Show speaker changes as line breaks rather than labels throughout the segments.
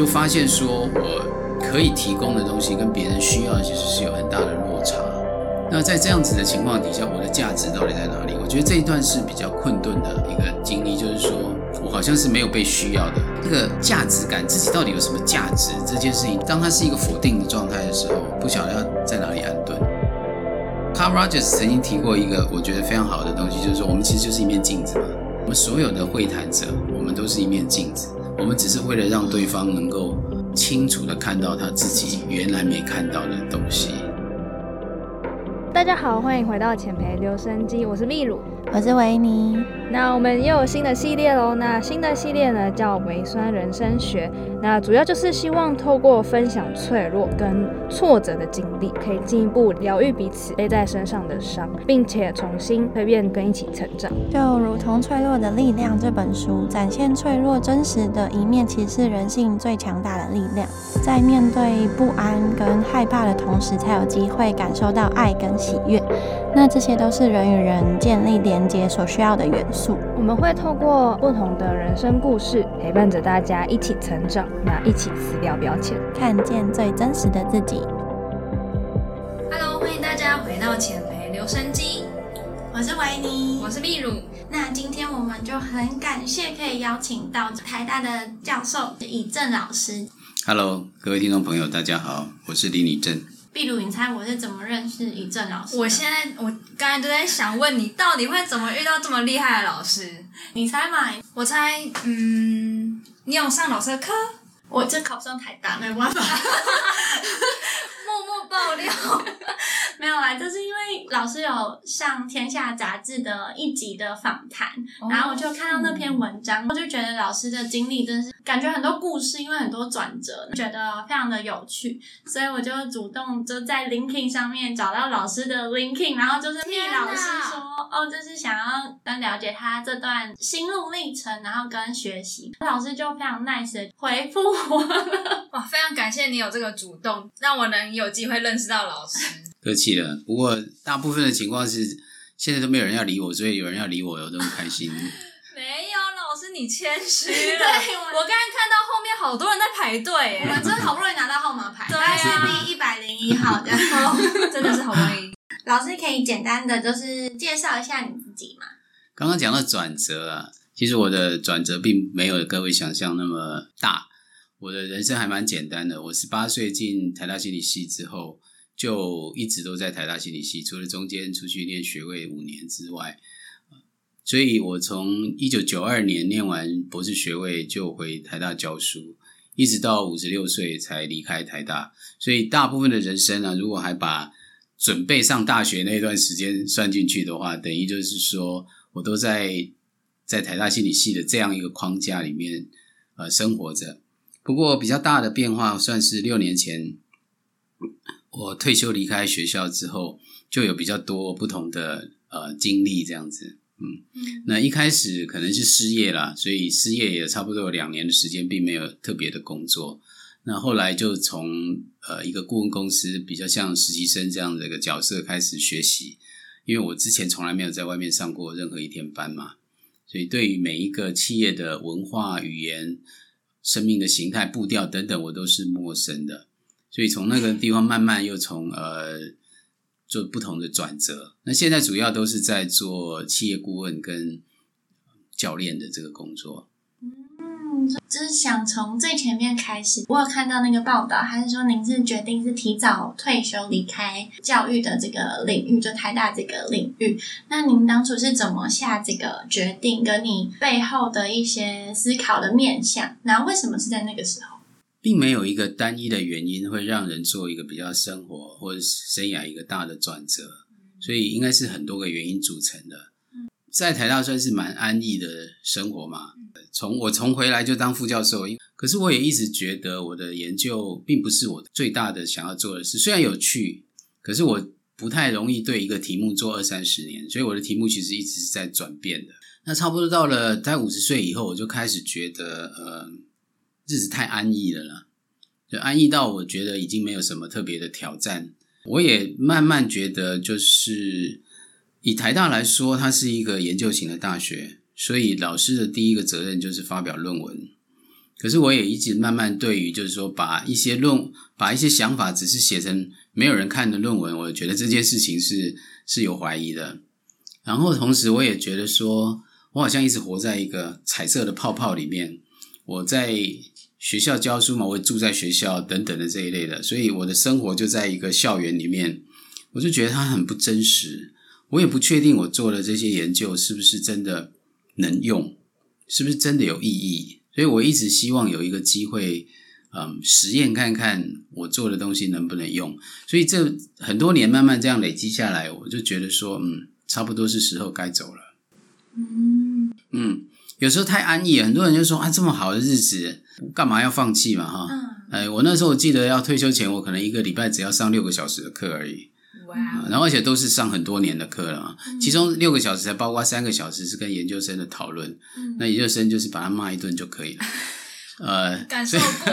就发现说我可以提供的东西跟别人需要的其实是有很大的落差。那在这样子的情况底下，我的价值到底在哪里？我觉得这一段是比较困顿的一个经历，就是说我好像是没有被需要的。这个价值感，自己到底有什么价值？这件事情，当它是一个否定的状态的时候，不晓得要在哪里安顿。Carl Rogers 曾经提过一个我觉得非常好的东西，就是说我们其实就是一面镜子嘛。我们所有的会谈者，我们都是一面镜子，我们只是为了让对方能够清楚的看到他自己原来没看到的东西。
大家好，欢迎回到浅培留声机，我是秘鲁，
我是维尼。
那我们又有新的系列喽。那新的系列呢叫维酸人生学。那主要就是希望透过分享脆弱跟挫折的经历，可以进一步疗愈彼此背在身上的伤，并且重新蜕变跟一起成长。
就如同《脆弱的力量》这本书，展现脆弱真实的一面，其实是人性最强大的力量。在面对不安跟害怕的同时，才有机会感受到爱跟喜悦。那这些都是人与人建立连接所需要的元素。
我们会透过不同的人生故事，陪伴着大家一起成长，那一起撕掉标签，
看见最真实的自己。
Hello，欢迎大家回到浅培留声机，
我是维尼，
我是秘鲁。
那今天我们就很感谢可以邀请到台大的教授以正老师。
Hello，各位听众朋友，大家好，我是李李正。
秘鲁，你猜我是怎么认识以正老师？
我现在我刚才都在想问你，到底会怎么遇到这么厉害的老师？
你猜嘛？
我猜，嗯，你有上老师的课？
我这考不上台大，没办法。
默默爆料，
没有啦，就是因为老师有上《天下》杂志的一集的访谈，然后我就看到那篇文章，我就觉得老师的经历真是感觉很多故事，因为很多转折，觉得非常的有趣，所以我就主动就在 LinkedIn 上面找到老师的 LinkedIn，然后就是替老师说，哦，就是想要跟了解他这段心路历程，然后跟学习，老师就非常 nice 的回复我，
哇，非常感谢你有这个主动，让我能有机会认识到老师。
客气了，不过大部分的情况是现在都没有人要理我，所以有人要理我，我都很开心。
没有你谦虚了。
对，
我刚才看到后面好多人在排队，
我们真好不容易拿到号码牌，
对啊，
是第一百零一号的，
真的是好不容易。
老师可以简单的就是介绍一下你自己吗？
刚刚讲到转折啊，其实我的转折并没有各位想象那么大。我的人生还蛮简单的，我十八岁进台大心理系之后，就一直都在台大心理系，除了中间出去念学位五年之外，所以我从一九九二年念完博士学位就回台大教书，一直到五十六岁才离开台大。所以大部分的人生呢，如果还把准备上大学那段时间算进去的话，等于就是说我都在在台大心理系的这样一个框架里面呃生活着。不过比较大的变化，算是六年前我退休离开学校之后，就有比较多不同的呃经历这样子。嗯，那一开始可能是失业啦，所以失业也差不多有两年的时间，并没有特别的工作。那后来就从呃一个顾问公司，比较像实习生这样的一个角色开始学习，因为我之前从来没有在外面上过任何一天班嘛，所以对于每一个企业的文化语言。生命的形态、步调等等，我都是陌生的，所以从那个地方慢慢又从呃做不同的转折。那现在主要都是在做企业顾问跟教练的这个工作。
嗯，就是想从最前面开始。我有看到那个报道，还是说您是决定是提早退休离开教育的这个领域，就台大这个领域。那您当初是怎么下这个决定？跟你背后的一些思考的面向，然后为什么是在那个时候？
并没有一个单一的原因会让人做一个比较生活或者生涯一个大的转折，所以应该是很多个原因组成的。在台大算是蛮安逸的生活嘛。从我从回来就当副教授，可是我也一直觉得我的研究并不是我最大的想要做的事。虽然有趣，可是我不太容易对一个题目做二三十年，所以我的题目其实一直是在转变的。那差不多到了在五十岁以后，我就开始觉得，呃，日子太安逸了啦，就安逸到我觉得已经没有什么特别的挑战。我也慢慢觉得，就是以台大来说，它是一个研究型的大学。所以老师的第一个责任就是发表论文。可是我也一直慢慢对于就是说把一些论把一些想法只是写成没有人看的论文，我觉得这件事情是是有怀疑的。然后同时我也觉得说，我好像一直活在一个彩色的泡泡里面。我在学校教书嘛，我住在学校等等的这一类的，所以我的生活就在一个校园里面，我就觉得它很不真实。我也不确定我做的这些研究是不是真的能用，是不是真的有意义。所以我一直希望有一个机会，嗯，实验看看我做的东西能不能用。所以这很多年慢慢这样累积下来，我就觉得说，嗯，差不多是时候该走了。嗯嗯。有时候太安逸，很多人就说啊，这么好的日子，干嘛要放弃嘛？哈，哎，我那时候我记得要退休前，我可能一个礼拜只要上六个小时的课而已，哇，然后而且都是上很多年的课了嘛，其中六个小时才包括三个小时是跟研究生的讨论，那研究生就是把他骂一顿就可以了。
呃，感受过，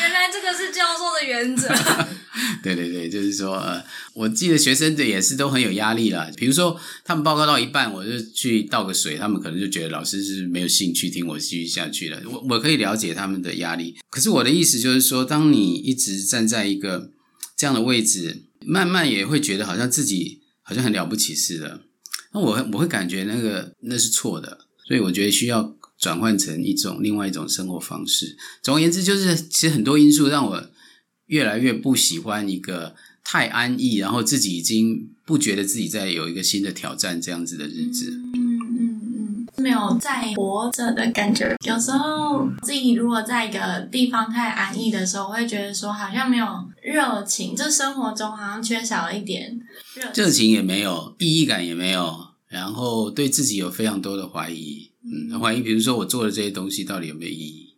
原来这个是教授的原则。
对对对，就是说，呃，我记得学生的也是都很有压力啦。比如说，他们报告到一半，我就去倒个水，他们可能就觉得老师是没有兴趣听我继续下去了。我我可以了解他们的压力，可是我的意思就是说，当你一直站在一个这样的位置，慢慢也会觉得好像自己好像很了不起似的。那我我会感觉那个那是错的，所以我觉得需要。转换成一种另外一种生活方式。总而言之，就是其实很多因素让我越来越不喜欢一个太安逸，然后自己已经不觉得自己在有一个新的挑战这样子的日子。
嗯嗯嗯，没有在活着的感觉。有时候自己如果在一个地方太安逸的时候，会觉得说好像没有热情，就生活中好像缺少了一点
热情，也没有意义感，也没有，然后对自己有非常多的怀疑。嗯，怀疑，比如说我做的这些东西到底有没有意义？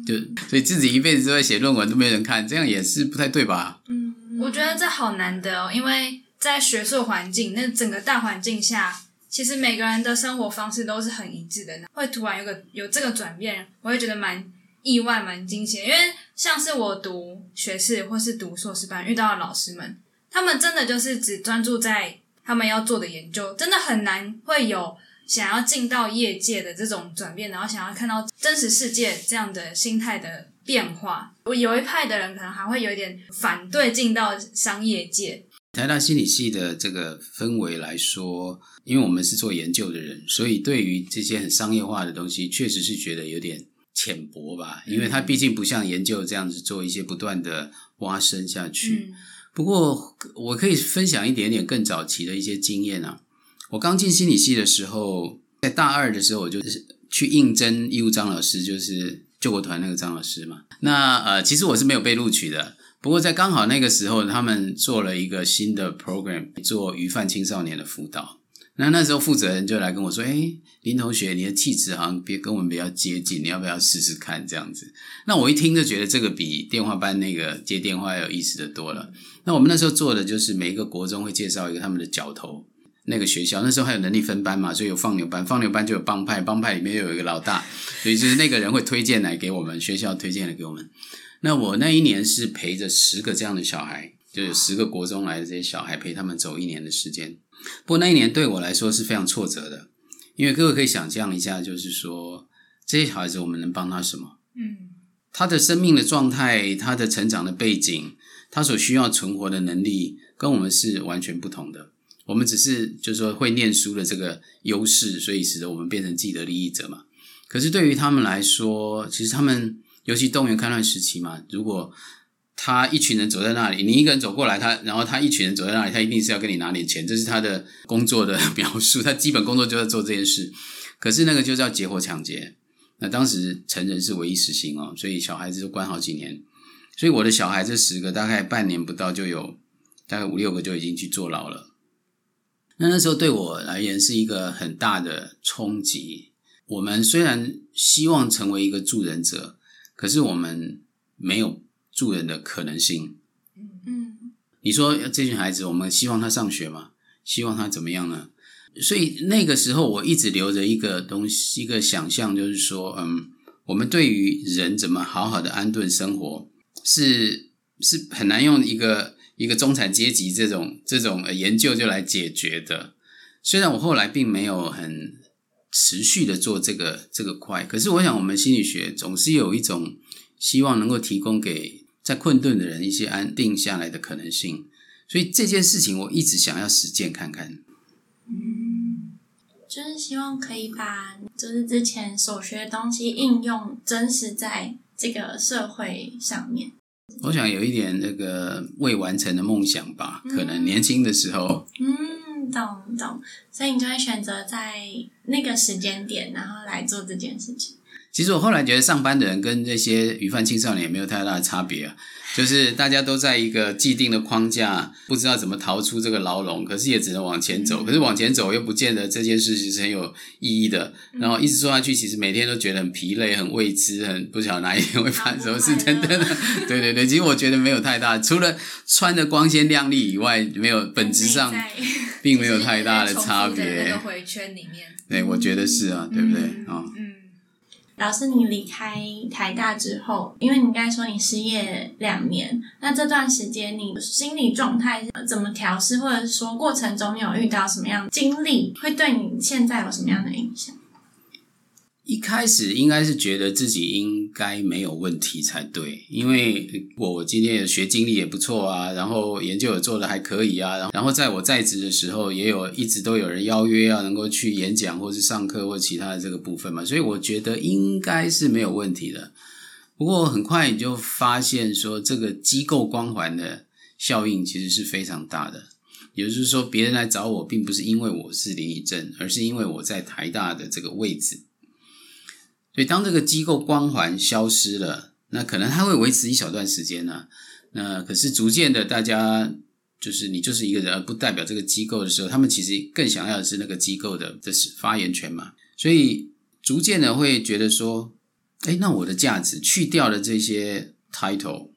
嗯，就所以自己一辈子都在写论文，都没人看，这样也是不太对吧？
嗯，我觉得这好难得哦，因为在学术环境那整个大环境下，其实每个人的生活方式都是很一致的，会突然有个有这个转变，我会觉得蛮意外、蛮惊喜。因为像是我读学士或是读硕士班遇到的老师们，他们真的就是只专注在他们要做的研究，真的很难会有。想要进到业界的这种转变，然后想要看到真实世界这样的心态的变化，我有一派的人可能还会有一点反对进到商业界。
台大心理系的这个氛围来说，因为我们是做研究的人，所以对于这些很商业化的东西，确实是觉得有点浅薄吧。因为它毕竟不像研究这样子做一些不断的挖深下去。不过，我可以分享一点点更早期的一些经验啊。我刚进心理系的时候，在大二的时候，我就是去应征义务张老师，就是救国团那个张老师嘛。那呃，其实我是没有被录取的。不过在刚好那个时候，他们做了一个新的 program，做鱼贩青少年的辅导。那那时候负责人就来跟我说：“哎，林同学，你的气质好像别跟我们比较接近，你要不要试试看这样子？”那我一听就觉得这个比电话班那个接电话要有意思的多了。那我们那时候做的就是每一个国中会介绍一个他们的角头。那个学校那时候还有能力分班嘛，所以有放牛班，放牛班就有帮派，帮派里面又有一个老大，所以就是那个人会推荐来给我们学校推荐来给我们。那我那一年是陪着十个这样的小孩，就有十个国中来的这些小孩陪他们走一年的时间。不过那一年对我来说是非常挫折的，因为各位可以想象一下，就是说这些小孩子我们能帮他什么？嗯，他的生命的状态，他的成长的背景，他所需要存活的能力，跟我们是完全不同的。我们只是就是说会念书的这个优势，所以使得我们变成既得利益者嘛。可是对于他们来说，其实他们尤其动员戡乱时期嘛，如果他一群人走在那里，你一个人走过来，他然后他一群人走在那里，他一定是要跟你拿点钱，这是他的工作的描述。他基本工作就在做这件事。可是那个就叫劫活抢劫。那当时成人是唯一死刑哦，所以小孩子就关好几年。所以我的小孩这十个大概半年不到就有大概五六个就已经去坐牢了。那那时候对我而言是一个很大的冲击。我们虽然希望成为一个助人者，可是我们没有助人的可能性。嗯，你说这群孩子，我们希望他上学吗？希望他怎么样呢？所以那个时候，我一直留着一个东西，一个想象，就是说，嗯，我们对于人怎么好好的安顿生活，是是很难用一个。一个中产阶级这种这种研究就来解决的，虽然我后来并没有很持续的做这个这个块。可是我想，我们心理学总是有一种希望能够提供给在困顿的人一些安定下来的可能性。所以这件事情我一直想要实践看看。
嗯，就是希望可以把就是之前所学的东西应用真实在这个社会上面。
我想有一点那个未完成的梦想吧，可能年轻的时候。
嗯，懂懂，所以你就会选择在那个时间点，然后来做这件事情。
其实我后来觉得，上班的人跟那些鱼贩青少年也没有太大的差别啊。就是大家都在一个既定的框架，不知道怎么逃出这个牢笼，可是也只能往前走。可是往前走又不见得这件事情是很有意义的。然后一直做下去，其实每天都觉得很疲累、很未知、很不晓得哪一天会发生什么事。真的，对对对，其实我觉得没有太大，除了穿的光鲜亮丽以外，没有本质上并没有 太大的差别。
那个回圈里面，
对，我觉得是啊，对不对啊？
嗯。老师，你离开台大之后，因为你刚才说你失业两年，那这段时间你心理状态怎么调试，或者说过程中有遇到什么样经历，会对你现在有什么样的影响？
一开始应该是觉得自己应该没有问题才对，因为我今天的学经历也不错啊，然后研究也做的还可以啊，然后然后在我在职的时候，也有一直都有人邀约啊，能够去演讲或是上课或其他的这个部分嘛，所以我觉得应该是没有问题的。不过很快你就发现说，这个机构光环的效应其实是非常大的，也就是说，别人来找我，并不是因为我是林以正，而是因为我在台大的这个位置。所以，当这个机构光环消失了，那可能它会维持一小段时间呢。那可是逐渐的，大家就是你就是一个人，而不代表这个机构的时候，他们其实更想要的是那个机构的这是发言权嘛。所以，逐渐的会觉得说，哎，那我的价值去掉了这些 title，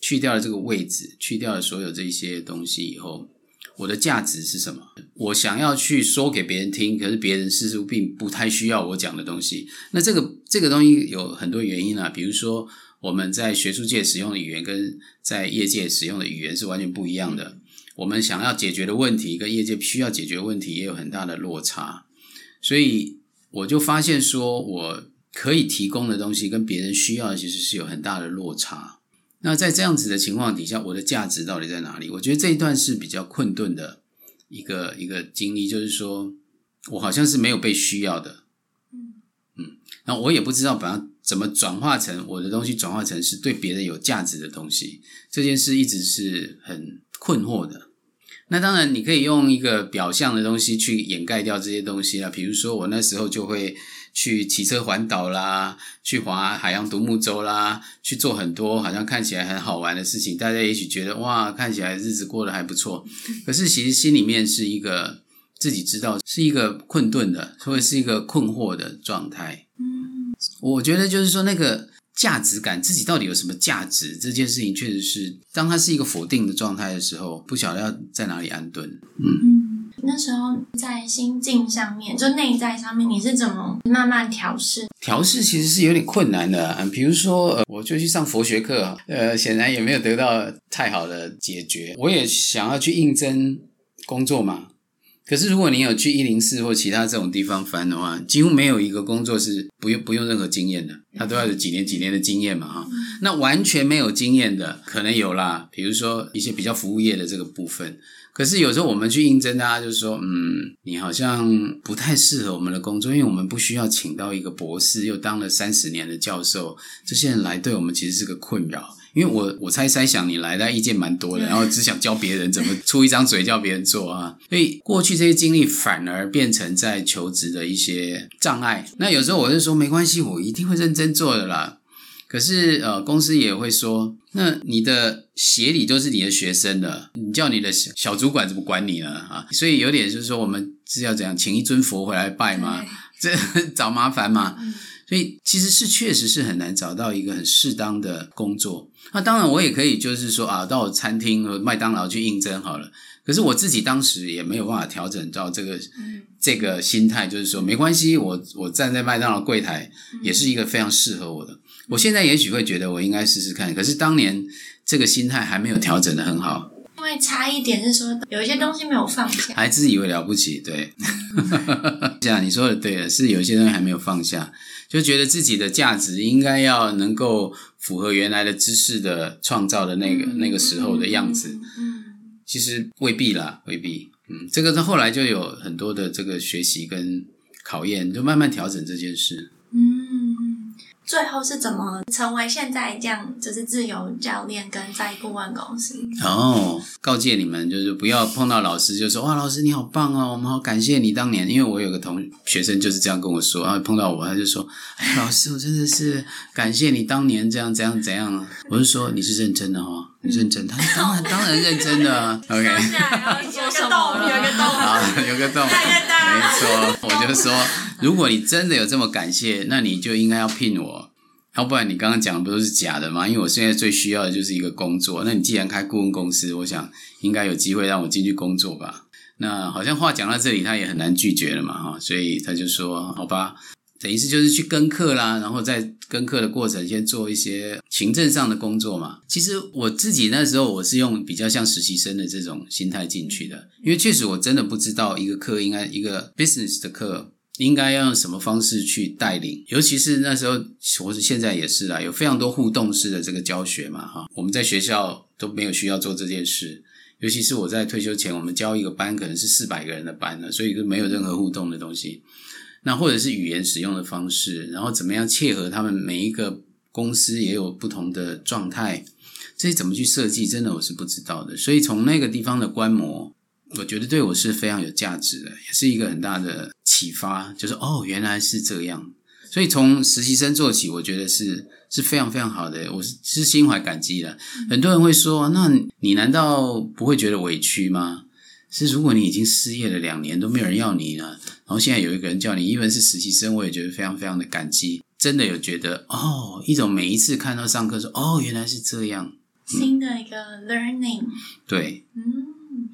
去掉了这个位置，去掉了所有这些东西以后。我的价值是什么？我想要去说给别人听，可是别人似乎并不太需要我讲的东西。那这个这个东西有很多原因啊，比如说我们在学术界使用的语言跟在业界使用的语言是完全不一样的。我们想要解决的问题跟业界需要解决问题也有很大的落差。所以我就发现说，我可以提供的东西跟别人需要的其实是有很大的落差。那在这样子的情况底下，我的价值到底在哪里？我觉得这一段是比较困顿的一个一个经历，就是说我好像是没有被需要的，嗯嗯，那我也不知道把它怎么转化成我的东西，转化成是对别人有价值的东西，这件事一直是很困惑的。那当然，你可以用一个表象的东西去掩盖掉这些东西啊，比如说我那时候就会。去骑车环岛啦，去划海洋独木舟啦，去做很多好像看起来很好玩的事情。大家也许觉得哇，看起来日子过得还不错。可是其实心里面是一个自己知道是一个困顿的，或者是一个困惑的状态。嗯，我觉得就是说那个价值感，自己到底有什么价值这件事情，确实是当它是一个否定的状态的时候，不晓得要在哪里安顿。嗯。
那时候在心境上面，就内在上面，你是怎么慢慢调试？
调试其实是有点困难的。比如说，我就去上佛学课，呃，显然也没有得到太好的解决。我也想要去应征工作嘛，可是如果你有去一零四或其他这种地方翻的话，几乎没有一个工作是不用不用任何经验的，他都要有几年几年的经验嘛，哈。那完全没有经验的，可能有啦，比如说一些比较服务业的这个部分。可是有时候我们去应征，大家就说：“嗯，你好像不太适合我们的工作，因为我们不需要请到一个博士，又当了三十年的教授。这些人来对我们其实是个困扰。因为我我猜猜想你来的意见蛮多的，然后只想教别人怎么 出一张嘴叫别人做啊。所以过去这些经历反而变成在求职的一些障碍。那有时候我就说没关系，我一定会认真做的啦。”可是，呃，公司也会说，那你的协理都是你的学生的，你叫你的小小主管怎么管你呢？啊，所以有点就是说，我们是要怎样请一尊佛回来拜吗？这找麻烦嘛？所以其实是确实是很难找到一个很适当的工作。那当然，我也可以就是说啊，到餐厅和麦当劳去应征好了。可是我自己当时也没有办法调整到这个这个心态，就是说没关系，我我站在麦当劳柜台也是一个非常适合我的。我现在也许会觉得我应该试试看，可是当年这个心态还没有调整的很好。
因为差一点是说有一些东西没有放下，
还自以为了不起，对。这样你说的对了，是有些东西还没有放下，就觉得自己的价值应该要能够符合原来的知识的创造的那个那个时候的样子。
嗯，
其实未必啦，未必。嗯，这个到后来就有很多的这个学习跟考验，就慢慢调整这件事。
最后是怎么成为现在这样，就是自由教练跟在顾问公司？
哦，告诫你们就是不要碰到老师就说哇，老师你好棒哦，我们好感谢你当年。因为我有个同学生就是这样跟我说，然后碰到我他就说，哎，老师我真的是感谢你当年这样怎样怎样。我就说你是认真的哦，认真。他说当然 当然认真的。OK，
要做什么？有个洞，
好，有个洞，没错。我就说，如果你真的有这么感谢，那你就应该要聘我。要不然你刚刚讲的不都是假的吗？因为我现在最需要的就是一个工作。那你既然开顾问公司，我想应该有机会让我进去工作吧。那好像话讲到这里，他也很难拒绝了嘛，哈。所以他就说：“好吧，等于是就是去跟课啦，然后在跟课的过程先做一些行政上的工作嘛。”其实我自己那时候我是用比较像实习生的这种心态进去的，因为确实我真的不知道一个课应该一个 business 的课。应该要用什么方式去带领？尤其是那时候，或是现在也是啦，有非常多互动式的这个教学嘛，哈，我们在学校都没有需要做这件事。尤其是我在退休前，我们教一个班可能是四百个人的班呢，所以就没有任何互动的东西。那或者是语言使用的方式，然后怎么样切合他们每一个公司也有不同的状态，这些怎么去设计，真的我是不知道的。所以从那个地方的观摩。我觉得对我是非常有价值的，也是一个很大的启发。就是哦，原来是这样。所以从实习生做起，我觉得是是非常非常好的。我是是心怀感激的。很多人会说：“那你难道不会觉得委屈吗？”是如果你已经失业了两年都没有人要你呢，然后现在有一个人叫你，因为是实习生，我也觉得非常非常的感激。真的有觉得哦，一种每一次看到上课说：“哦，原来是这样。”
新的一个 learning。
对，
嗯，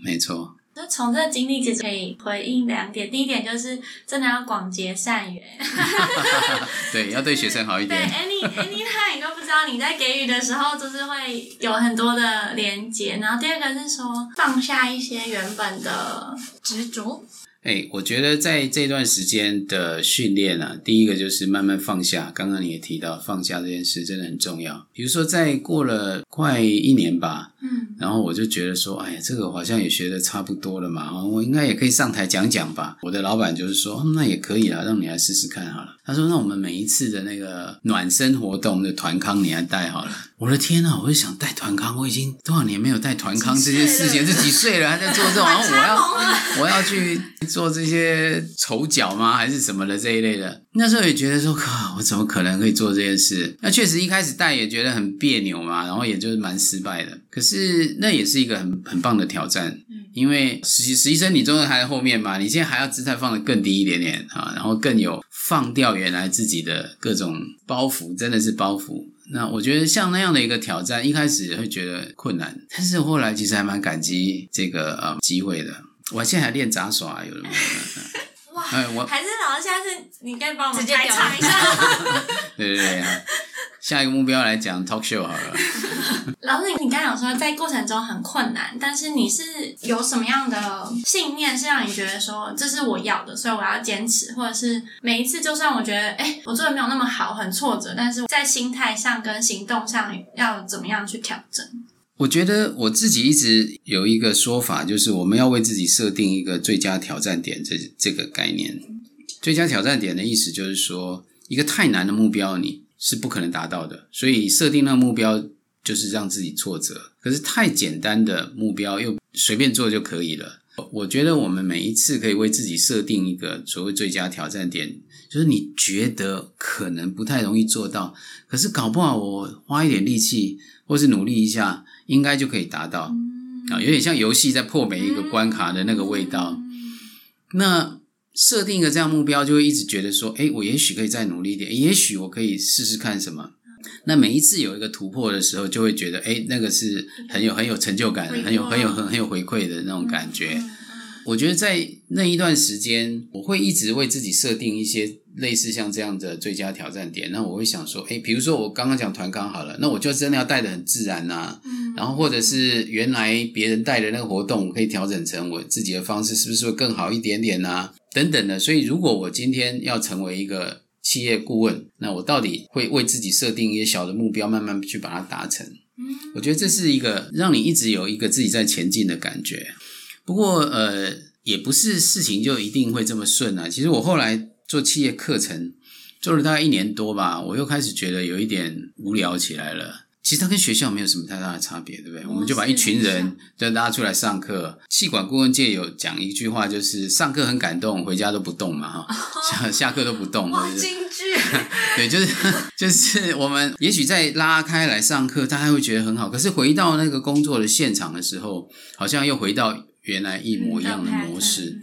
没错。
那从这个经历其实可以回应两点，第一点就是真的要广结善缘，
对，要对学生好一点。
对，any anytime 你都不知道你在给予的时候，就是会有很多的连接。然后第二个是说放下一些原本的执着。
哎，我觉得在这段时间的训练啊，第一个就是慢慢放下。刚刚你也提到放下这件事真的很重要。比如说，在过了快一年吧，
嗯，
然后我就觉得说，哎呀，这个好像也学的差不多了嘛，我应该也可以上台讲讲吧。我的老板就是说，那也可以啦，让你来试试看好了。他说，那我们每一次的那个暖身活动的团康，你来带好了。我的天呐，我就想带团康，我已经多少年没有带团康这件事情，是几岁了还在做这种？然后我要我要去做这些丑角吗？还是什么的这一类的？那时候也觉得说，靠，我怎么可能可以做这件事？那确实一开始带也觉得很别扭嘛，然后也就是蛮失败的。可是那也是一个很很棒的挑战，因为实习实习生你终究还在后面嘛，你现在还要姿态放得更低一点点啊，然后更有放掉原来自己的各种包袱，真的是包袱。那我觉得像那样的一个挑战，一开始会觉得困难，但是后来其实还蛮感激这个呃机会的。我现在还练杂耍，有的没有？
哇，
哎，我
还是老师，下次你可以帮我们
直接表
开场一下。
对对对啊，下一个目标来讲 talk show 好了。
老师，你刚刚有说在过程中很困难，但是你是有什么样的信念是让你觉得说这是我要的，所以我要坚持，或者是每一次就算我觉得哎我做的没有那么好，很挫折，但是在心态上跟行动上要怎么样去调整？
我觉得我自己一直有一个说法，就是我们要为自己设定一个最佳挑战点，这这个概念。最佳挑战点的意思就是说，一个太难的目标你是不可能达到的，所以设定那个目标就是让自己挫折。可是太简单的目标又随便做就可以了。我觉得我们每一次可以为自己设定一个所谓最佳挑战点，就是你觉得可能不太容易做到，可是搞不好我花一点力气或是努力一下，应该就可以达到。啊，有点像游戏在破每一个关卡的那个味道。那设定一个这样目标，就会一直觉得说，哎，我也许可以再努力一点，也许我可以试试看什么。那每一次有一个突破的时候，就会觉得，哎，那个是很有很有成就感的，很有很有很很有回馈的那种感觉。我觉得在那一段时间，我会一直为自己设定一些类似像这样的最佳挑战点。那我会想说，哎，比如说我刚刚讲团康好了，那我就真的要带的很自然呐、然然后或者是原来别人带的那个活动，我可以调整成我自己的方式，是不是会更好一点点呢？等等的。所以，如果我今天要成为一个企业顾问，那我到底会为自己设定一些小的目标，慢慢去把它达成。我觉得这是一个让你一直有一个自己在前进的感觉。不过，呃，也不是事情就一定会这么顺啊。其实我后来做企业课程做了大概一年多吧，我又开始觉得有一点无聊起来了。其实它跟学校没有什么太大的差别，对不对？我们就把一群人就拉出来上课。气管顾问界有讲一句话，就是上课很感动，回家都不动嘛，哈，下下课都不动，
哇，京剧，
对，就是就是我们也许在拉开来上课，大家会觉得很好，可是回到那个工作的现场的时候，好像又回到原来一模一样的模式，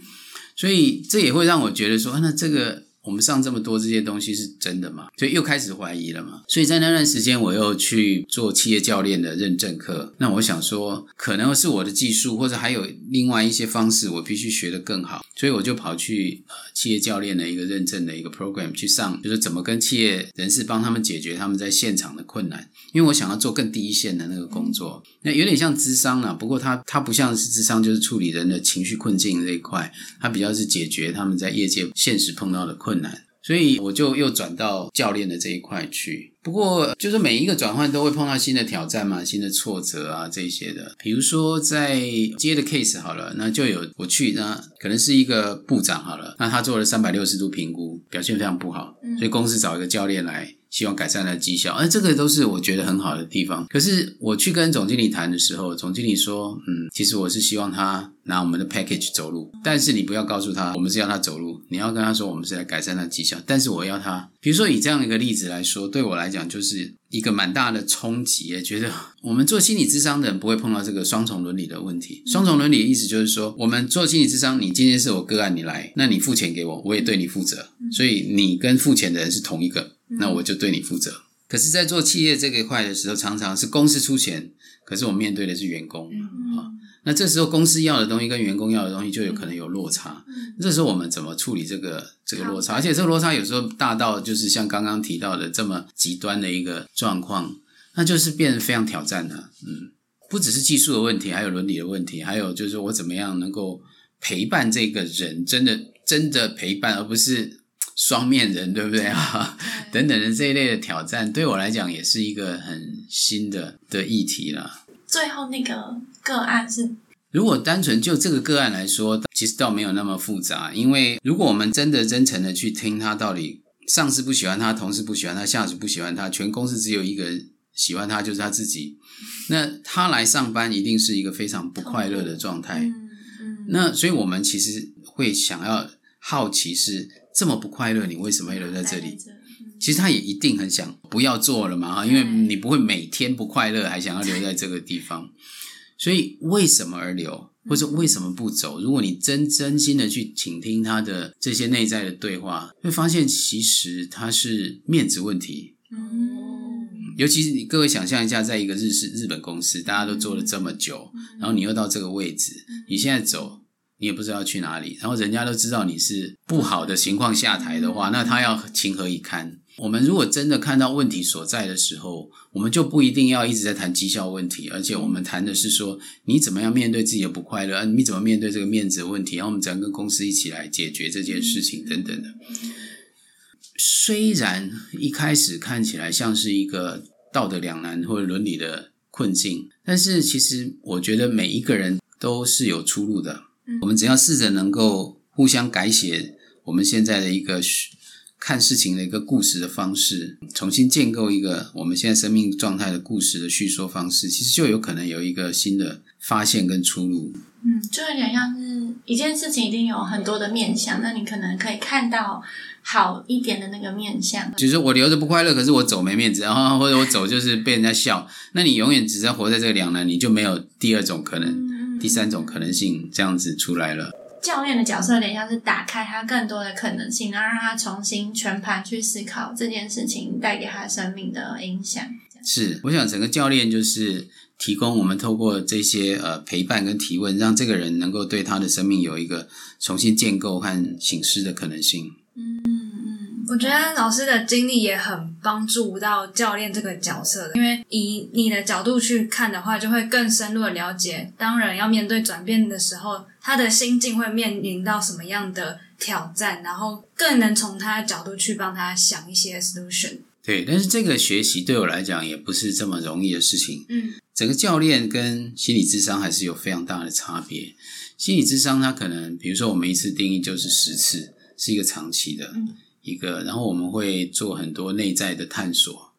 所以这也会让我觉得说，那这个。我们上这么多这些东西是真的吗？所以又开始怀疑了嘛。所以在那段时间，我又去做企业教练的认证课。那我想说，可能是我的技术，或者还有另外一些方式，我必须学得更好。所以我就跑去呃企业教练的一个认证的一个 program 去上，就是怎么跟企业人士帮他们解决他们在现场的困难。因为我想要做更第一线的那个工作，那有点像智商了。不过它它不像是智商，就是处理人的情绪困境这一块，它比较是解决他们在业界现实碰到的困难。所以我就又转到教练的这一块去。不过，就是每一个转换都会碰到新的挑战嘛，新的挫折啊这些的。比如说在接的 case 好了，那就有我去，那可能是一个部长好了，那他做了三百六十度评估，表现非常不好，所以公司找一个教练来。希望改善他的绩效，而这个都是我觉得很好的地方。可是我去跟总经理谈的时候，总经理说：“嗯，其实我是希望他拿我们的 package 走路，但是你不要告诉他我们是要他走路，你要跟他说我们是来改善他绩效。但是我要他，比如说以这样一个例子来说，对我来讲就是一个蛮大的冲击。觉得我们做心理智商的人不会碰到这个双重伦理的问题。双重伦理的意思就是说，我们做心理智商，你今天是我个案，你来，那你付钱给我，我也对你负责，所以你跟付钱的人是同一个。”那我就对你负责。可是，在做企业这一块的时候，常常是公司出钱，可是我面对的是员工啊。那这时候公司要的东西跟员工要的东西就有可能有落差。这时候我们怎么处理这个这个落差？而且这个落差有时候大到就是像刚刚提到的这么极端的一个状况，那就是变得非常挑战的。嗯，不只是技术的问题，还有伦理的问题，还有就是我怎么样能够陪伴这个人，真的真的陪伴，而不是。双面人，对不对啊？等等的这一类的挑战，对我来讲也是一个很新的的议题了。
最后那个个案是，
如果单纯就这个个案来说，其实倒没有那么复杂。因为如果我们真的真诚的去听他到底，上司不喜欢他，同事不喜欢他，下属不喜欢他，全公司只有一个人喜欢他，就是他自己。那他来上班一定是一个非常不快乐的状态。那所以我们其实会想要好奇是。这么不快乐，你为什么会留在这里？其实他也一定很想不要做了嘛，因为你不会每天不快乐，还想要留在这个地方。所以为什么而留，或者为什么不走？如果你真真心的去倾听他的这些内在的对话，会发现其实他是面子问题。嗯，尤其是你各位想象一下，在一个日式日本公司，大家都做了这么久，然后你又到这个位置，你现在走。你也不知道去哪里，然后人家都知道你是不好的情况下台的话，那他要情何以堪？我们如果真的看到问题所在的时候，我们就不一定要一直在谈绩效问题，而且我们谈的是说你怎么样面对自己的不快乐，你怎么面对这个面子的问题，然后我们怎样跟公司一起来解决这件事情等等的。虽然一开始看起来像是一个道德两难或者伦理的困境，但是其实我觉得每一个人都是有出路的。我们只要试着能够互相改写我们现在的一个看事情的一个故事的方式，重新建构一个我们现在生命状态的故事的叙说方式，其实就有可能有一个新的发现跟出路。
嗯，就有点像是一件事情一定有很多的面相，那你可能可以看到好一点的那个面相。
就是我留着不快乐，可是我走没面子，然 后或者我走就是被人家笑，那你永远只在活在这个两难，你就没有第二种可能。第三种可能性这样子出来了。
教练的角色有点像是打开他更多的可能性，然后让他重新全盘去思考这件事情带给他生命的影响。
是，我想整个教练就是提供我们透过这些呃陪伴跟提问，让这个人能够对他的生命有一个重新建构和醒思的可能性。
嗯嗯，
我觉得老师的经历也很帮助到教练这个角色，因为以你的角度去看的话，就会更深入的了解，当人要面对转变的时候，他的心境会面临到什么样的挑战，然后更能从他的角度去帮他想一些 solution。
对，但是这个学习对我来讲也不是这么容易的事情。
嗯，
整个教练跟心理智商还是有非常大的差别。心理智商它可能，比如说我们一次定义就是十次，是一个长期的一个，然后我们会做很多内在的探索。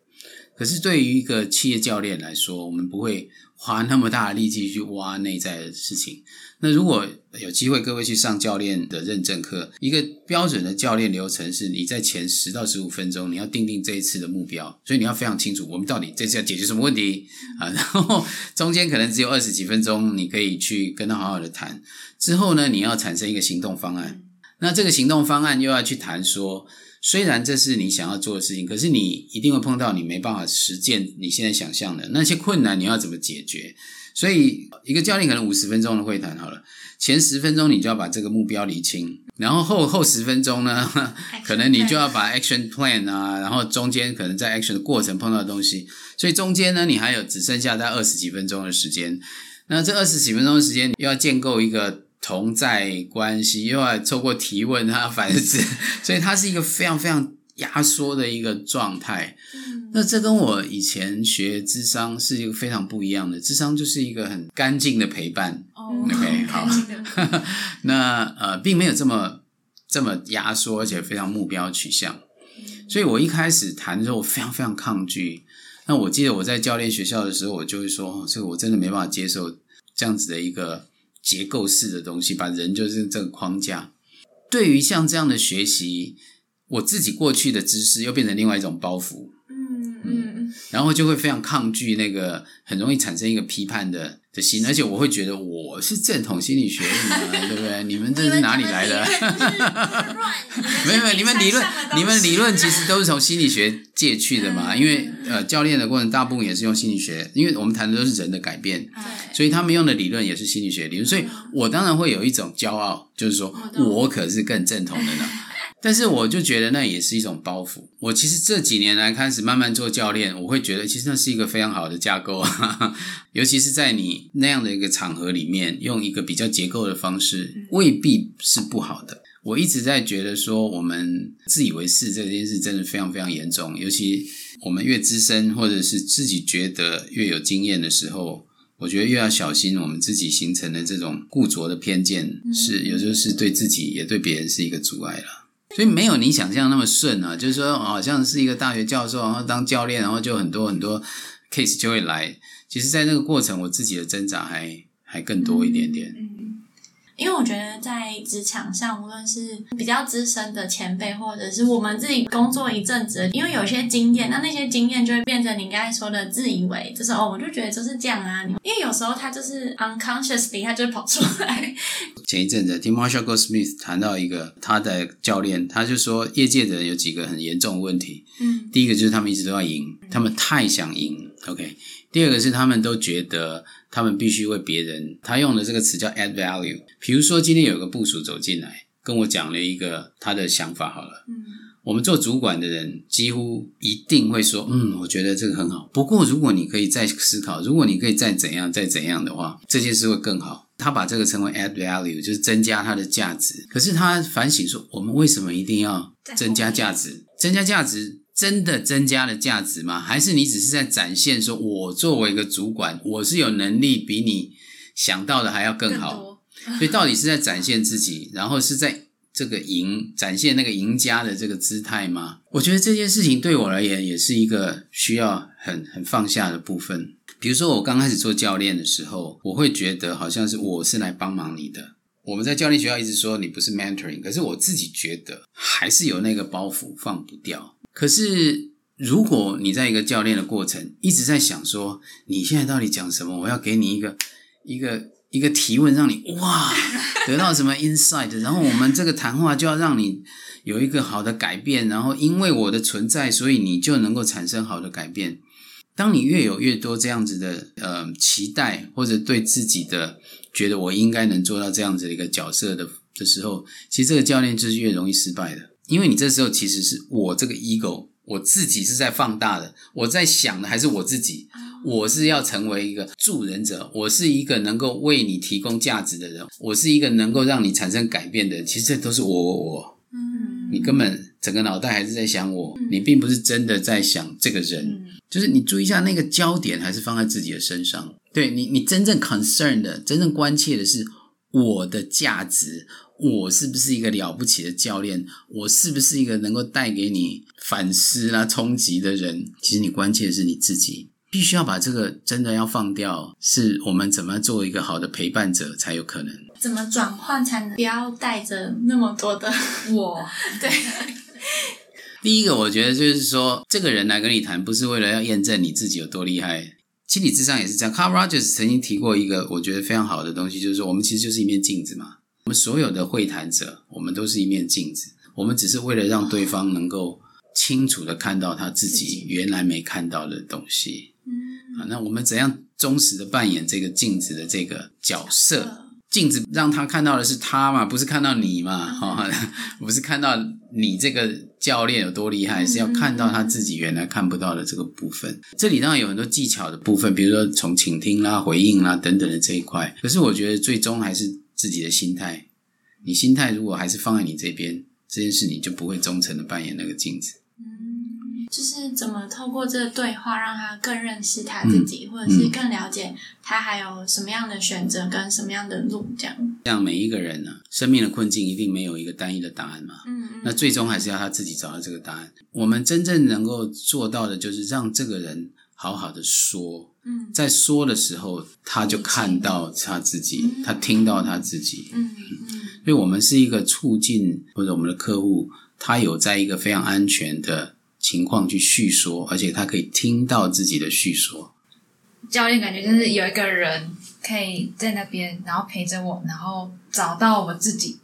可是对于一个企业教练来说，我们不会花那么大的力气去挖内在的事情。那如果有机会，各位去上教练的认证课，一个标准的教练流程是：你在前十到十五分钟，你要定定这一次的目标，所以你要非常清楚，我们到底这次要解决什么问题啊。然后中间可能只有二十几分钟，你可以去跟他好好的谈。之后呢，你要产生一个行动方案。那这个行动方案又要去谈说，虽然这是你想要做的事情，可是你一定会碰到你没办法实践你现在想象的那些困难，你要怎么解决？所以，一个教练可能五十分钟的会谈好了，前十分钟你就要把这个目标理清，然后后后十分钟呢，可能你就要把 action plan 啊，然后中间可能在 action 的过程碰到的东西，所以中间呢，你还有只剩下在二十几分钟的时间，那这二十几分钟的时间，又要建构一个同在关系，又要透过提问啊反思，所以它是一个非常非常压缩的一个状态。那这跟我以前学智商是一个非常不一样的，智商就是一个很干净的陪伴。
哦
OK，好，那呃，并没有这么这么压缩，而且非常目标取向。所以我一开始谈的时候，我非常非常抗拒。那我记得我在教练学校的时候，我就会说，哦这个我真的没办法接受这样子的一个结构式的东西，把人就是这个框架。对于像这样的学习，我自己过去的知识又变成另外一种包袱。
嗯嗯
然后就会非常抗拒那个，很容易产生一个批判的的心，而且我会觉得我是正统心理学的嘛，对不对？你们这是哪里来的？没有没有，你们理论你们理论其实都是从心理学借去的嘛，因为呃教练的过程大部分也是用心理学，因为我们谈的都是人的改变，
对，
所以他们用的理论也是心理学理论，所以我当然会有一种骄傲，就是说我可是更正统的呢。但是我就觉得那也是一种包袱。我其实这几年来开始慢慢做教练，我会觉得其实那是一个非常好的架构啊，尤其是在你那样的一个场合里面，用一个比较结构的方式，未必是不好的。我一直在觉得说，我们自以为是这件事真的非常非常严重，尤其我们越资深或者是自己觉得越有经验的时候，我觉得越要小心我们自己形成的这种固着的偏见，是有时候是对自己也对别人是一个阻碍了。所以没有你想象那么顺啊，就是说好像是一个大学教授，然后当教练，然后就很多很多 case 就会来。其实，在那个过程，我自己的挣扎还还更多一点点。
因为我觉得在职场上，无论是比较资深的前辈，或者是我们自己工作一阵子，因为有些经验，那那些经验就会变成你刚才说的自以为，就是哦，我就觉得就是这样啊。因为有时候他就是 unconsciously，他就会跑出来。
前一阵子听 Marshall Goldsmith 谈到一个他的教练，他就说业界的人有几个很严重的问题。
嗯，
第一个就是他们一直都要赢，他们太想赢。OK，第二个是他们都觉得他们必须为别人，他用的这个词叫 add value。比如说今天有个部署走进来，跟我讲了一个他的想法，好了，
嗯，
我们做主管的人几乎一定会说，嗯，我觉得这个很好。不过如果你可以再思考，如果你可以再怎样再怎样的话，这件事会更好。他把这个称为 add value，就是增加它的价值。可是他反省说，我们为什么一定要增加价值？增加价值真的增加了价值吗？还是你只是在展现说，我作为一个主管，我是有能力比你想到的还要更好？
多
所以到底是在展现自己，然后是在这个赢展现那个赢家的这个姿态吗？我觉得这件事情对我而言也是一个需要很很放下的部分。比如说我刚开始做教练的时候，我会觉得好像是我是来帮忙你的。我们在教练学校一直说你不是 mentoring，可是我自己觉得还是有那个包袱放不掉。可是如果你在一个教练的过程一直在想说你现在到底讲什么，我要给你一个一个一个提问，让你哇 得到什么 insight，然后我们这个谈话就要让你有一个好的改变，然后因为我的存在，所以你就能够产生好的改变。当你越有越多这样子的呃期待，或者对自己的觉得我应该能做到这样子的一个角色的的时候，其实这个教练就是越容易失败的。因为你这时候其实是我这个 ego，我自己是在放大的，我在想的还是我自己。我是要成为一个助人者，我是一个能够为你提供价值的人，我是一个能够让你产生改变的人。其实这都是我我我，
嗯，
你根本整个脑袋还是在想我，你并不是真的在想这个人。就是你注意一下那个焦点还是放在自己的身上。对你，你真正 concern 的、真正关切的是我的价值，我是不是一个了不起的教练？我是不是一个能够带给你反思啊、冲击的人？其实你关切的是你自己。必须要把这个真的要放掉，是我们怎么做一个好的陪伴者才有可能。
怎么转换才能不要带着那么多的
我？
对，
第一个，我觉得就是说，这个人来跟你谈，不是为了要验证你自己有多厉害。心理智商也是这样。Carl Rogers 曾经提过一个我觉得非常好的东西，就是说，我们其实就是一面镜子嘛。我们所有的会谈者，我们都是一面镜子。我们只是为了让对方能够清楚的看到他自己原来没看到的东西。啊，那我们怎样忠实的扮演这个镜子的这个角色？镜子让他看到的是他嘛，不是看到你嘛？哈，不是看到你这个教练有多厉害，是要看到他自己原来看不到的这个部分。这里当然有很多技巧的部分，比如说从倾听啦、回应啦等等的这一块。可是我觉得最终还是自己的心态。你心态如果还是放在你这边，这件事你就不会忠诚的扮演那个镜子。
嗯就是怎么透过这个对话，让他更认识他自己，或者是更了解他还有什么样的选择跟什么样的路，这样。
像每一个人呢，生命的困境一定没有一个单一的答案嘛。
嗯嗯。
那最终还是要他自己找到这个答案。我们真正能够做到的，就是让这个人好好的说。
嗯。
在说的时候，他就看到他自己，他听到他自己。
嗯嗯。
所以我们是一个促进，或者我们的客户，他有在一个非常安全的。情况去叙说，而且他可以听到自己的叙说。
教练感觉就是有一个人可以在那边，然后陪着我，然后找到我自己。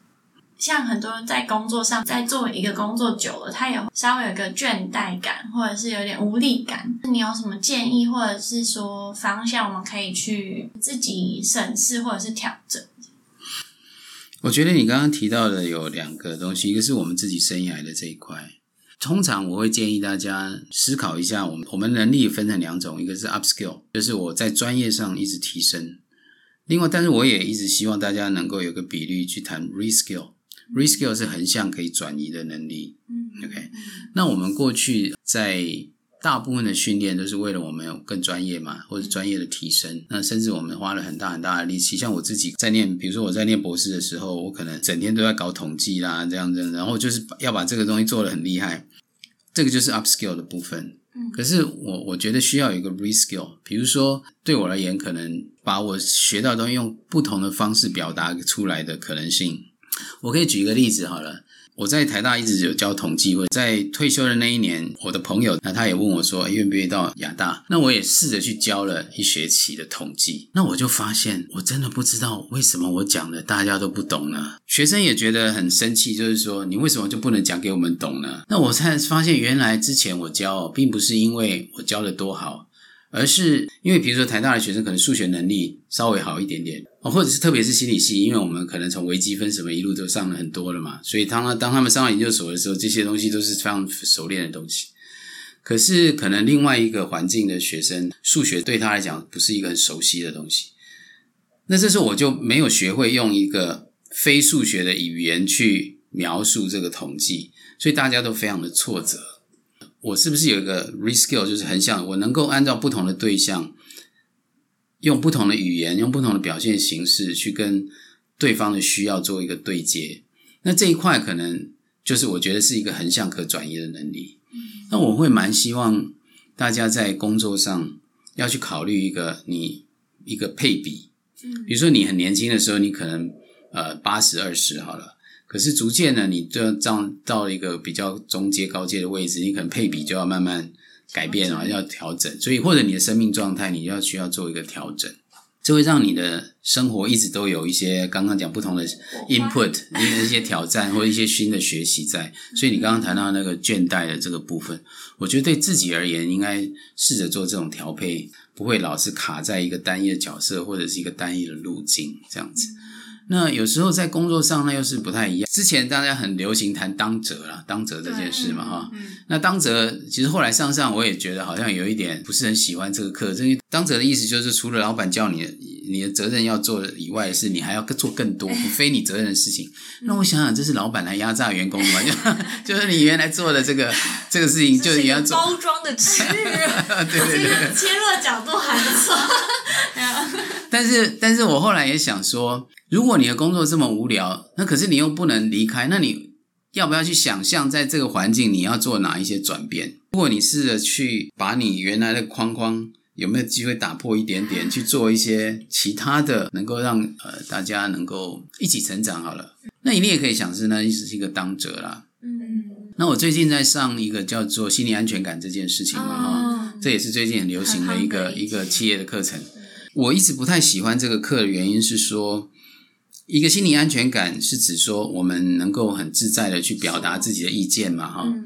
像很多人在工作上，在做一个工作久了，他也稍微有个倦怠感，或者是有点无力感。你有什么建议，或者是说方向，我们可以去自己审视或者是调整？
我觉得你刚刚提到的有两个东西，一个是我们自己生涯的这一块。通常我会建议大家思考一下，我们我们能力分成两种，一个是 upskill，就是我在专业上一直提升；另外，但是我也一直希望大家能够有个比率去谈 reskill，reskill 是横向可以转移的能力。
嗯
，OK，那我们过去在大部分的训练都是为了我们有更专业嘛，或者专业的提升。那甚至我们花了很大很大的力气，像我自己在念，比如说我在念博士的时候，我可能整天都在搞统计啦，这样子，然后就是要把这个东西做得很厉害。这个就是 upskill 的部分。
嗯，
可是我我觉得需要有一个 reskill，比如说对我而言，可能把我学到的东西用不同的方式表达出来的可能性。我可以举一个例子好了。我在台大一直有教统计，会在退休的那一年，我的朋友那他也问我说，愿不愿意到亚大？那我也试着去教了一学期的统计，那我就发现，我真的不知道为什么我讲的大家都不懂呢？学生也觉得很生气，就是说你为什么就不能讲给我们懂呢？那我才发现，原来之前我教，并不是因为我教的多好。而是因为，比如说台大的学生可能数学能力稍微好一点点，或者是特别是心理系，因为我们可能从微积分什么一路都上了很多了嘛，所以当他当他们上了研究所的时候，这些东西都是非常熟练的东西。可是可能另外一个环境的学生，数学对他来讲不是一个很熟悉的东西，那这时候我就没有学会用一个非数学的语言去描述这个统计，所以大家都非常的挫折。我是不是有一个 reskill，就是横向我能够按照不同的对象，用不同的语言，用不同的表现形式去跟对方的需要做一个对接。那这一块可能就是我觉得是一个横向可转移的能力。那我会蛮希望大家在工作上要去考虑一个你一个配比。比如说你很年轻的时候，你可能呃八十二十好了。可是逐渐呢，你就要到到一个比较中阶、高阶的位置，你可能配比就要慢慢改变啊，要调整。所以或者你的生命状态，你要需要做一个调整，这会让你的生活一直都有一些刚刚讲不同的 input，一些挑战或者一些新的学习在。所以你刚刚谈到那个倦怠的这个部分，我觉得对自己而言，应该试着做这种调配，不会老是卡在一个单一的角色或者是一个单一的路径这样子。那有时候在工作上，那又是不太一样。之前大家很流行谈当责啦，当责这件事嘛，哈。
嗯，
那当责其实后来上上，我也觉得好像有一点不是很喜欢这个课，因为当责的意思就是除了老板叫你你的责任要做以外的事，你还要做更多非你责任的事情。那我想想，这是老板来压榨员工嘛？就就是你原来做的这个 这个事情，就是你要做
包装的吃，
对对对。
切入的角度还不错。
但是，但是我后来也想说，如果你的工作这么无聊，那可是你又不能离开，那你要不要去想象，在这个环境你要做哪一些转变？如果你试着去把你原来的框框，有没有机会打破一点点，去做一些其他的，能够让呃大家能够一起成长？好了，那你也可以想是那一直是一个当者啦。
嗯，
那我最近在上一个叫做心理安全感这件事情嘛，哈、这也是最近很流行的一个
一
个企业的课程。我一直不太喜欢这个课的原因是说，一个心理安全感是指说我们能够很自在的去表达自己的意见嘛，哈、
嗯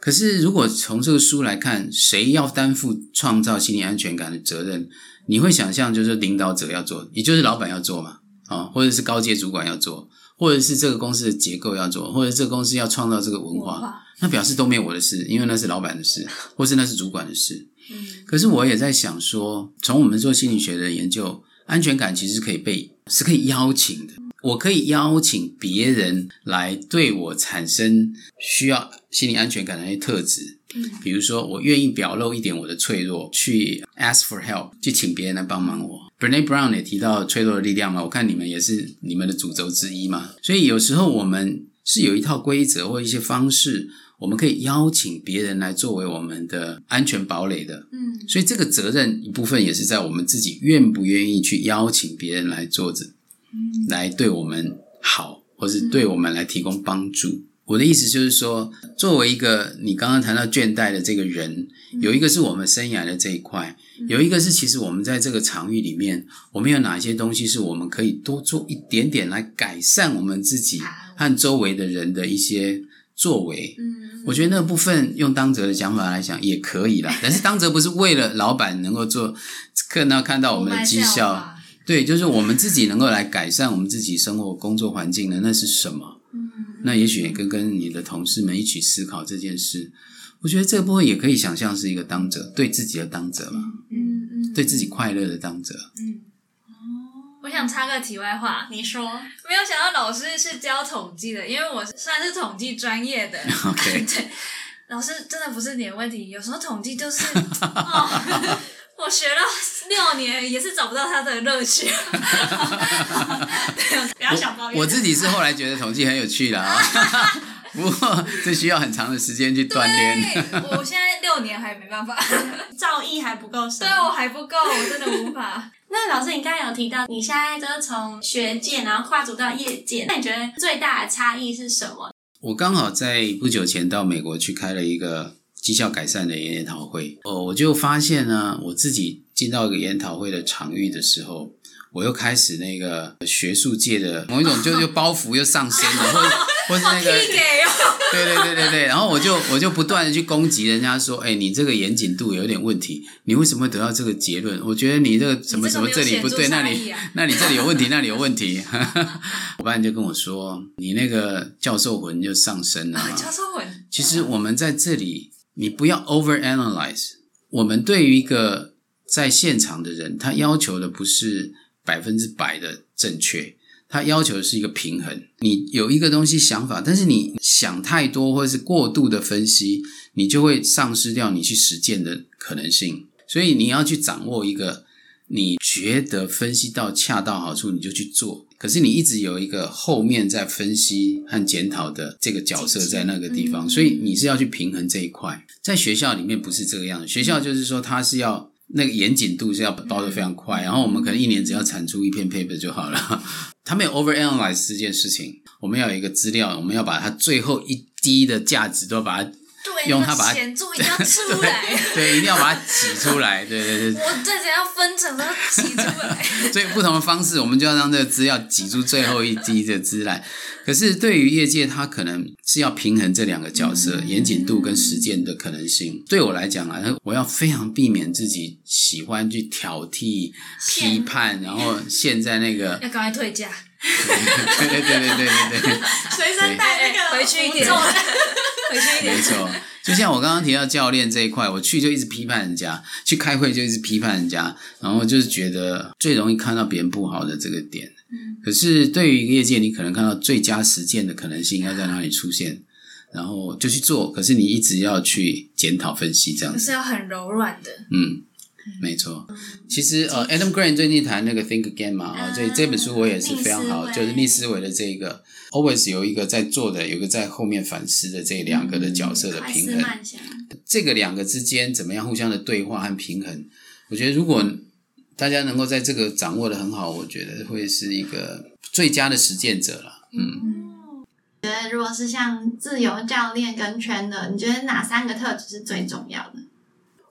可是如果从这个书来看，谁要担负创造心理安全感的责任？你会想象就是领导者要做，也就是老板要做嘛，啊、或者是高阶主管要做，或者是这个公司的结构要做，或者这个公司要创造这个文化，那表示都没有我的事，因为那是老板的事，或是那是主管的事。
嗯
可是我也在想说，从我们做心理学的研究，安全感其实可以被是可以邀请的。我可以邀请别人来对我产生需要心理安全感的那些特质，
嗯
比如说我愿意表露一点我的脆弱，去 ask for help，去请别人来帮忙我。Brene Brown 也提到脆弱的力量嘛，我看你们也是你们的主轴之一嘛，所以有时候我们是有一套规则或一些方式，我们可以邀请别人来作为我们的安全堡垒的。
嗯。
所以这个责任一部分也是在我们自己愿不愿意去邀请别人来做着，嗯。来对我们好，或是对我们来提供帮助。我的意思就是说，作为一个你刚刚谈到倦怠的这个人，有一个是我们生涯的这一块，有一个是其实我们在这个场域里面，我们有哪些东西是我们可以多做一点点来改善我们自己和周围的人的一些作为。
嗯
我觉得那部分用当责的讲法来讲也可以啦，但是当责不是为了老板能够做看到看到我们的绩效，对，就是我们自己能够来改善我们自己生活工作环境的，那是什么？
嗯
那也许也跟跟你的同事们一起思考这件事。我觉得这部分也可以想象是一个当者，对自己的当者嘛，
嗯嗯，
对自己快乐的当者。
嗯。我想插个题外话，
你说
没有想到老师是教统计的，因为我算是统计专业的。
OK
对，老师真的不是你的问题，有时候统计就是，哦、我学了六年也是找不到它的乐趣。
不要小抱怨。
我自己是后来觉得统计很有趣的啊，不过这需要很长的时间去锻炼。
我现在六年还没办法，
造诣还不够深。
对我还不够，我真的无法。
那老师，你刚才有提到，你现在就是从学界然后跨足到业界，那你觉得最大的差异是什么？
我刚好在不久前到美国去开了一个绩效改善的研讨会，哦，我就发现呢，我自己进到一个研讨会的场域的时候，我又开始那个学术界的某一种就 就包袱又上升了，或者或是那个 对对对对对，然后我就我就不断的去攻击人家说，哎，你这个严谨度有点问题，你为什么会得到这个结论？我觉得你这个什么什么这里不对，那里那里这里有问题，那里有问题。我班人就跟我说，你那个教授魂就上升了嘛。
教授魂，
其实我们在这里，你不要 over analyze。我们对于一个在现场的人，他要求的不是百分之百的正确，他要求的是一个平衡。你有一个东西想法，但是你想太多或者是过度的分析，你就会丧失掉你去实践的可能性。所以你要去掌握一个你觉得分析到恰到好处，你就去做。可是你一直有一个后面在分析和检讨的这个角色在那个地方，所以你是要去平衡这一块。在学校里面不是这个样子，学校就是说它是要那个严谨度是要包的非常快，然后我们可能一年只要产出一篇 paper 就好了。他没有 over analyze 这件事情，我们要有一个资料，我们要把它最后一滴的价值都把它
对，
用它把它
显著一定要 出来。
对，一定要把它挤出来，对对对。
我再想要分成都要挤出来。
所以不同的方式，我们就要让这个汁要挤出最后一滴的汁来。可是对于业界，它可能是要平衡这两个角色，严谨度跟实践的可能性。对我来讲啊，我要非常避免自己喜欢去挑剔、批判，然后陷在那个
要赶快退价。
对对对对对对对，
随身带那个
回去一点回去一点
没。错。就像我刚刚提到教练这一块，我去就一直批判人家，去开会就一直批判人家，然后就是觉得最容易看到别人不好的这个点。可是对于业界，你可能看到最佳实践的可能性应该在哪里出现，然后就去做。可是你一直要去检讨分析这样子。
可是要很柔软的，
嗯，没错。其实呃，Adam Grant 最近谈那个 Think Again 嘛，啊、这这本书我也是非常好，就是逆思维的这个 always 有一个在做的，有一个在后面反思的这两个的角色的平衡。这个两个之间怎么样互相的对话和平衡？我觉得如果大家能够在这个掌握的很好，我觉得会是一个最佳的实践者了。嗯，
觉得如果是像自由教练跟圈的，你觉得哪三个特质是最重要的？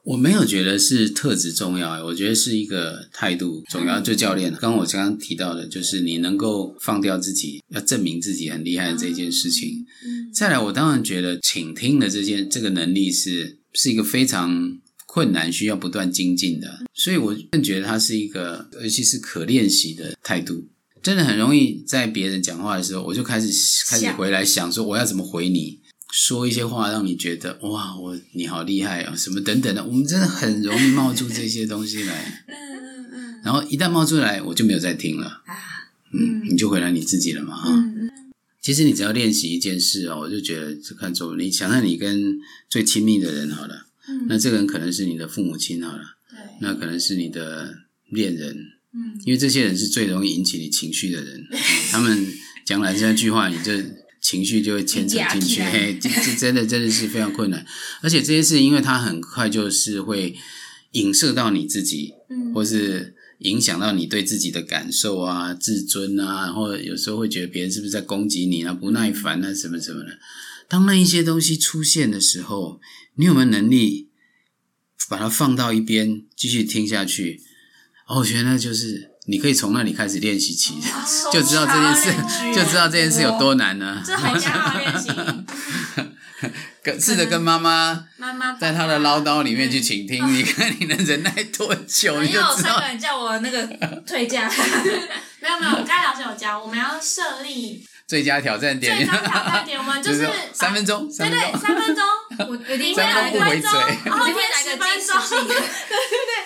我没有觉得是特质重要，我觉得是一个态度重要。就教练，刚刚我刚刚提到的，就是你能够放掉自己，要证明自己很厉害的这件事情。
嗯，
再来，我当然觉得倾听的这件这个能力是是一个非常困难，需要不断精进的。所以我更觉得它是一个，尤其是可练习的态度。真的很容易在别人讲话的时候，我就开始开始回来想说，我要怎么回你，说一些话让你觉得哇，我你好厉害啊，什么等等的。我们真的很容易冒出这些东西来，
嗯嗯嗯。
然后一旦冒出来，我就没有再听了。
啊，
嗯，你就回来你自己了嘛，哈、
嗯嗯
其实你只要练习一件事哦，我就觉得就看做。你想想你跟最亲密的人好了，
嗯，
那这个人可能是你的父母亲好了，
对，
那可能是你的恋人，
嗯。
因为这些人是最容易引起你情绪的人，嗯他们讲来这句话，你这情绪就会牵扯进去，嘿，这这真的真的是非常困难。而且这些事，因为它很快就是会影射到你自己，
嗯，
或是影响到你对自己的感受啊、自尊啊，然后有时候会觉得别人是不是在攻击你啊、不耐烦啊什么什么的。当那一些东西出现的时候，你有没有能力把它放到一边，继续听下去？哦，我觉得那就是你可以从那里开始练习起，
哦
就知道这件事就知道这件事有多难呢、
这很想要练习。
跟试着跟妈妈
妈妈
在她的唠叨里面去倾听，你看你能忍耐多久，
因为
你就知道
有三个。人叫我那个退价，
没有没有，刚才老师有教，我们要设立
最佳挑战点，
最佳挑战点，我们
就是
是
三分钟，
对对
三分钟，
我我一定会
三
来
分钟不回，嘴，
然后
你会
填十分钟，对对对，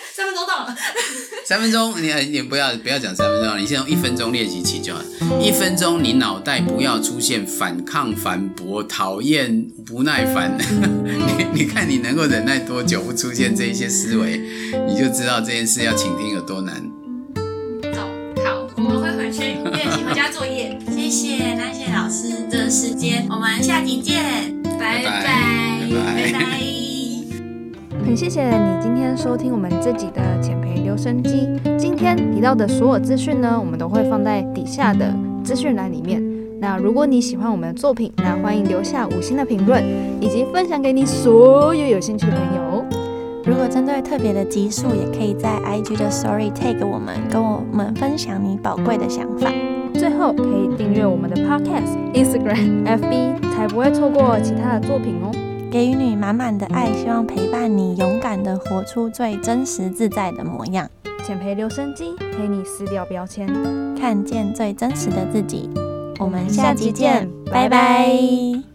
钟到了。
三分钟，你你不要不要讲三分钟，你先用一分钟练习起就好。一分钟，你脑袋不要出现反抗、反驳、讨厌、不耐烦。你你看你能够忍耐多久不出现这一些思维，你就知道这件事要倾听有多难。
走，好，我们会回去练习回家作业。谢谢，那谢谢老师的时间，我们下集见，
拜
拜拜
拜
拜
拜。
很谢谢你今天收听我们这集的减肥留声机。今天提到的所有资讯呢，我们都会放在底下的资讯栏里面。那如果你喜欢我们的作品，那欢迎留下五星的评论，以及分享给你所有有兴趣的朋友哦。
如果针对特别的集数，也可以在 IG 的 Story tag 我们，跟我们分享你宝贵的想法。
最后可以订阅我们的 Podcast、Instagram、FB，才不会错过其他的作品哦。
给予你满满的爱，希望陪伴你勇敢的活出最真实自在的模样，
减肥留声机陪你撕掉标签。
看见最真实的自己。我们
下
下集
集见
拜拜